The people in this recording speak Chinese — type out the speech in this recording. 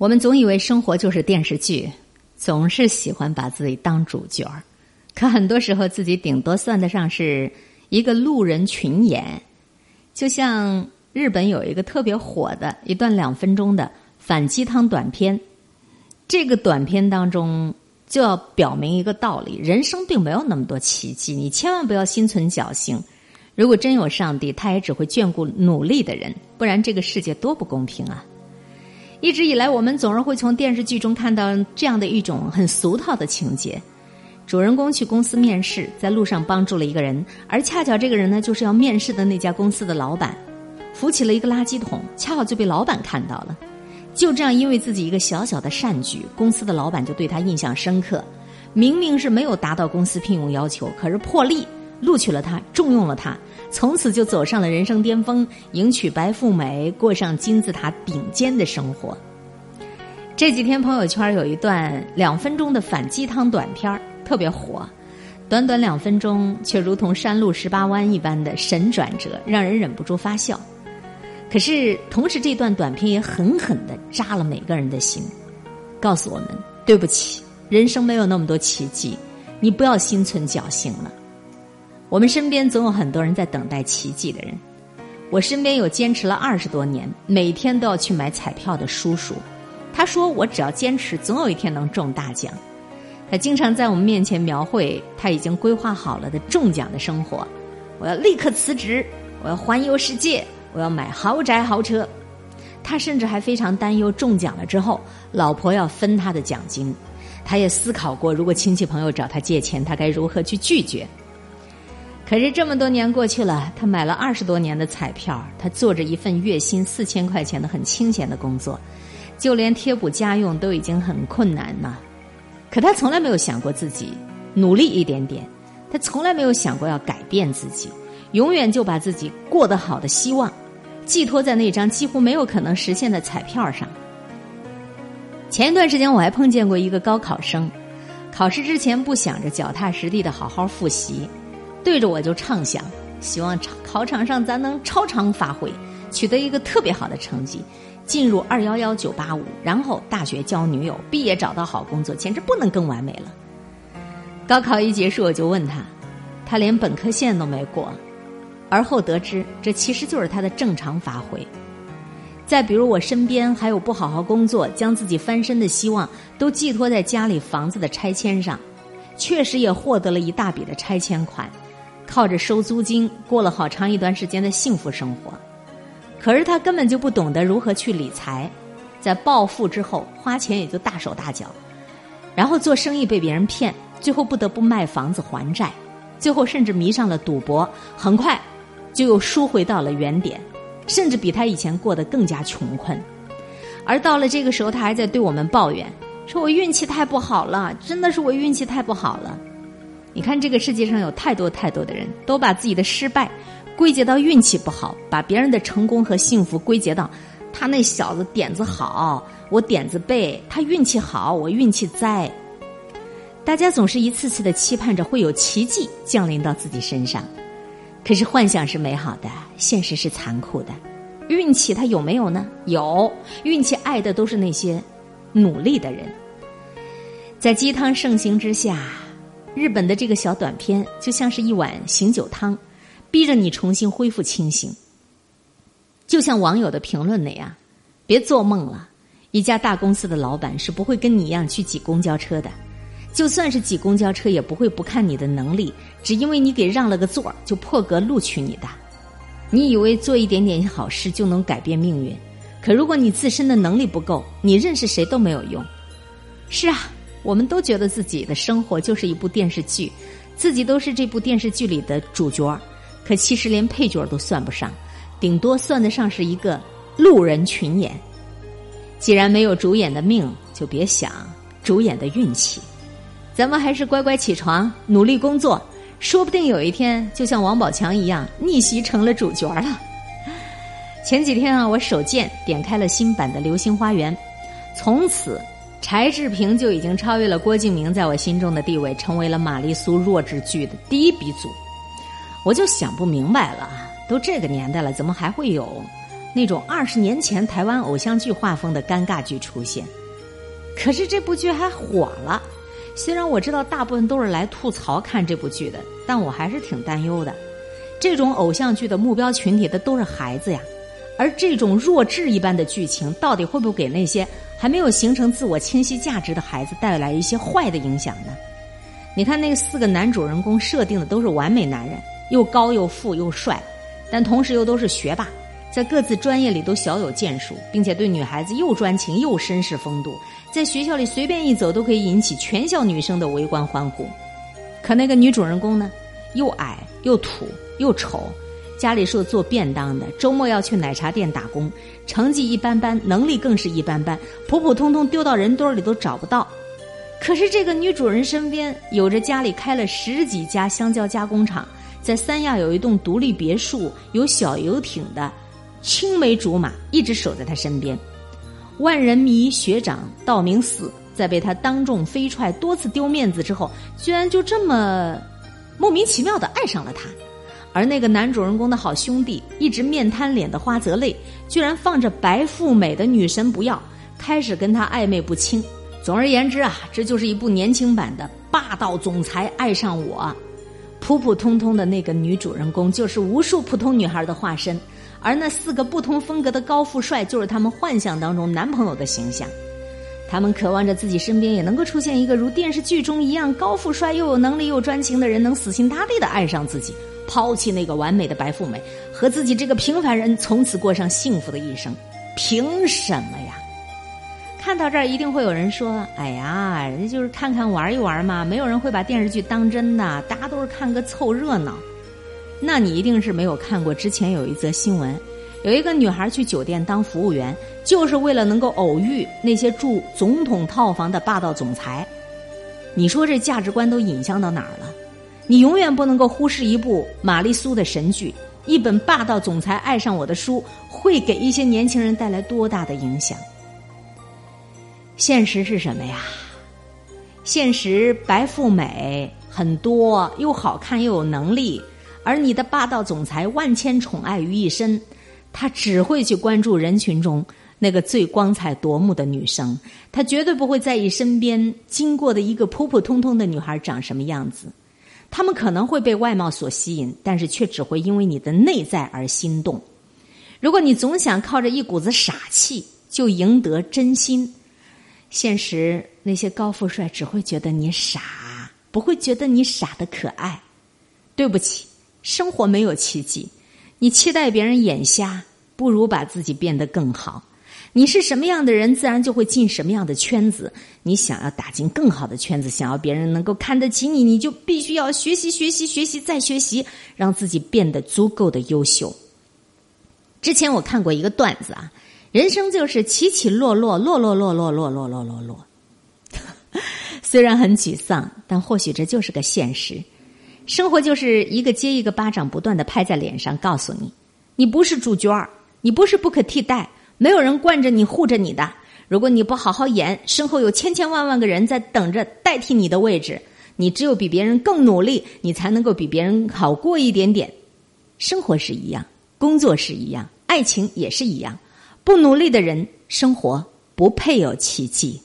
我们总以为生活就是电视剧，总是喜欢把自己当主角儿，可很多时候自己顶多算得上是一个路人群演。就像日本有一个特别火的一段两分钟的反鸡汤短片，这个短片当中就要表明一个道理：人生并没有那么多奇迹，你千万不要心存侥幸。如果真有上帝，他也只会眷顾努力的人，不然这个世界多不公平啊！一直以来，我们总是会从电视剧中看到这样的一种很俗套的情节：主人公去公司面试，在路上帮助了一个人，而恰巧这个人呢，就是要面试的那家公司的老板，扶起了一个垃圾桶，恰好就被老板看到了。就这样，因为自己一个小小的善举，公司的老板就对他印象深刻。明明是没有达到公司聘用要求，可是破例录取了他，重用了他。从此就走上了人生巅峰，迎娶白富美，过上金字塔顶尖的生活。这几天朋友圈有一段两分钟的反鸡汤短片特别火，短短两分钟却如同山路十八弯一般的神转折，让人忍不住发笑。可是同时，这段短片也狠狠的扎了每个人的心，告诉我们：对不起，人生没有那么多奇迹，你不要心存侥幸了。我们身边总有很多人在等待奇迹的人。我身边有坚持了二十多年，每天都要去买彩票的叔叔。他说：“我只要坚持，总有一天能中大奖。”他经常在我们面前描绘他已经规划好了的中奖的生活。我要立刻辞职，我要环游世界，我要买豪宅豪车。他甚至还非常担忧中奖了之后，老婆要分他的奖金。他也思考过，如果亲戚朋友找他借钱，他该如何去拒绝。可是这么多年过去了，他买了二十多年的彩票，他做着一份月薪四千块钱的很清闲的工作，就连贴补家用都已经很困难了。可他从来没有想过自己努力一点点，他从来没有想过要改变自己，永远就把自己过得好的希望寄托在那张几乎没有可能实现的彩票上。前一段时间我还碰见过一个高考生，考试之前不想着脚踏实地的好好复习。对着我就畅想，希望考场上咱能超常发挥，取得一个特别好的成绩，进入二幺幺九八五，然后大学交女友，毕业找到好工作，简直不能更完美了。高考一结束，我就问他，他连本科线都没过，而后得知这其实就是他的正常发挥。再比如我身边还有不好好工作，将自己翻身的希望都寄托在家里房子的拆迁上，确实也获得了一大笔的拆迁款。靠着收租金过了好长一段时间的幸福生活，可是他根本就不懂得如何去理财，在暴富之后花钱也就大手大脚，然后做生意被别人骗，最后不得不卖房子还债，最后甚至迷上了赌博，很快就又输回到了原点，甚至比他以前过得更加穷困。而到了这个时候，他还在对我们抱怨，说我运气太不好了，真的是我运气太不好了。你看，这个世界上有太多太多的人都把自己的失败归结到运气不好，把别人的成功和幸福归结到他那小子点子好，我点子背，他运气好，我运气灾。大家总是一次次的期盼着会有奇迹降临到自己身上，可是幻想是美好的，现实是残酷的。运气它有没有呢？有，运气爱的都是那些努力的人，在鸡汤盛行之下。日本的这个小短片就像是一碗醒酒汤，逼着你重新恢复清醒。就像网友的评论那样，别做梦了！一家大公司的老板是不会跟你一样去挤公交车的，就算是挤公交车，也不会不看你的能力，只因为你给让了个座就破格录取你的。你以为做一点点好事就能改变命运？可如果你自身的能力不够，你认识谁都没有用。是啊。我们都觉得自己的生活就是一部电视剧，自己都是这部电视剧里的主角可其实连配角都算不上，顶多算得上是一个路人群演。既然没有主演的命，就别想主演的运气。咱们还是乖乖起床，努力工作，说不定有一天就像王宝强一样逆袭成了主角了。前几天啊，我手贱点开了新版的《流星花园》，从此。柴智屏就已经超越了郭敬明在我心中的地位，成为了玛丽苏弱智剧的第一鼻祖。我就想不明白了，都这个年代了，怎么还会有那种二十年前台湾偶像剧画风的尴尬剧出现。可是这部剧还火了，虽然我知道大部分都是来吐槽看这部剧的，但我还是挺担忧的。这种偶像剧的目标群体的都是孩子呀，而这种弱智一般的剧情，到底会不会给那些还没有形成自我清晰价值的孩子带来一些坏的影响呢？你看那四个男主人公设定的都是完美男人，又高又富又帅，但同时又都是学霸，在各自专业里都小有建树，并且对女孩子又专情又绅士风度，在学校里随便一走都可以引起全校女生的围观欢呼。可那个女主人公呢，又矮又土又丑，家里是做便当的，周末要去奶茶店打工，成绩一般般，能力更是一般般，普普通通丢到人堆里都找不到。可是这个女主人身边有着家里开了十几家香蕉加工厂，在三亚有一栋独立别墅，有小游艇的青梅竹马一直守在她身边。万人迷学长道明寺在被他当众飞踹、多次丢面子之后，居然就这么莫名其妙的爱上了他。而那个男主人公的好兄弟一直面瘫脸的花泽类，居然放着白富美的女神不要，开始跟他暧昧不清。总而言之啊，这就是一部年轻版的霸道总裁爱上我。普普通通的那个女主人公就是无数普通女孩的化身，而那四个不同风格的高富帅就是他们幻想当中男朋友的形象。他们渴望着自己身边也能够出现一个如电视剧中一样高富帅又有能力又专情的人，能死心塌地的爱上自己，抛弃那个完美的白富美，和自己这个平凡人从此过上幸福的一生。凭什么呀？看到这儿，一定会有人说：“哎呀，人家就是看看玩一玩嘛，没有人会把电视剧当真的，大家都是看个凑热闹。”那你一定是没有看过之前有一则新闻，有一个女孩去酒店当服务员，就是为了能够偶遇那些住总统套房的霸道总裁。你说这价值观都引向到哪儿了？你永远不能够忽视一部玛丽苏的神剧，一本霸道总裁爱上我的书，会给一些年轻人带来多大的影响？现实是什么呀？现实白富美很多，又好看又有能力，而你的霸道总裁万千宠爱于一身，他只会去关注人群中那个最光彩夺目的女生，他绝对不会在意身边经过的一个普普通通的女孩长什么样子。他们可能会被外貌所吸引，但是却只会因为你的内在而心动。如果你总想靠着一股子傻气就赢得真心。现实那些高富帅只会觉得你傻，不会觉得你傻的可爱。对不起，生活没有奇迹。你期待别人眼瞎，不如把自己变得更好。你是什么样的人，自然就会进什么样的圈子。你想要打进更好的圈子，想要别人能够看得起你，你就必须要学习、学习、学习再学习，让自己变得足够的优秀。之前我看过一个段子啊。人生就是起起落落，落落落落落落落落落。虽然很沮丧，但或许这就是个现实。生活就是一个接一个巴掌，不断的拍在脸上，告诉你：你不是主角儿，你不是不可替代，没有人惯着你、护着你的。如果你不好好演，身后有千千万万个人在等着代替你的位置。你只有比别人更努力，你才能够比别人好过一点点。生活是一样，工作是一样，爱情也是一样。不努力的人，生活不配有奇迹。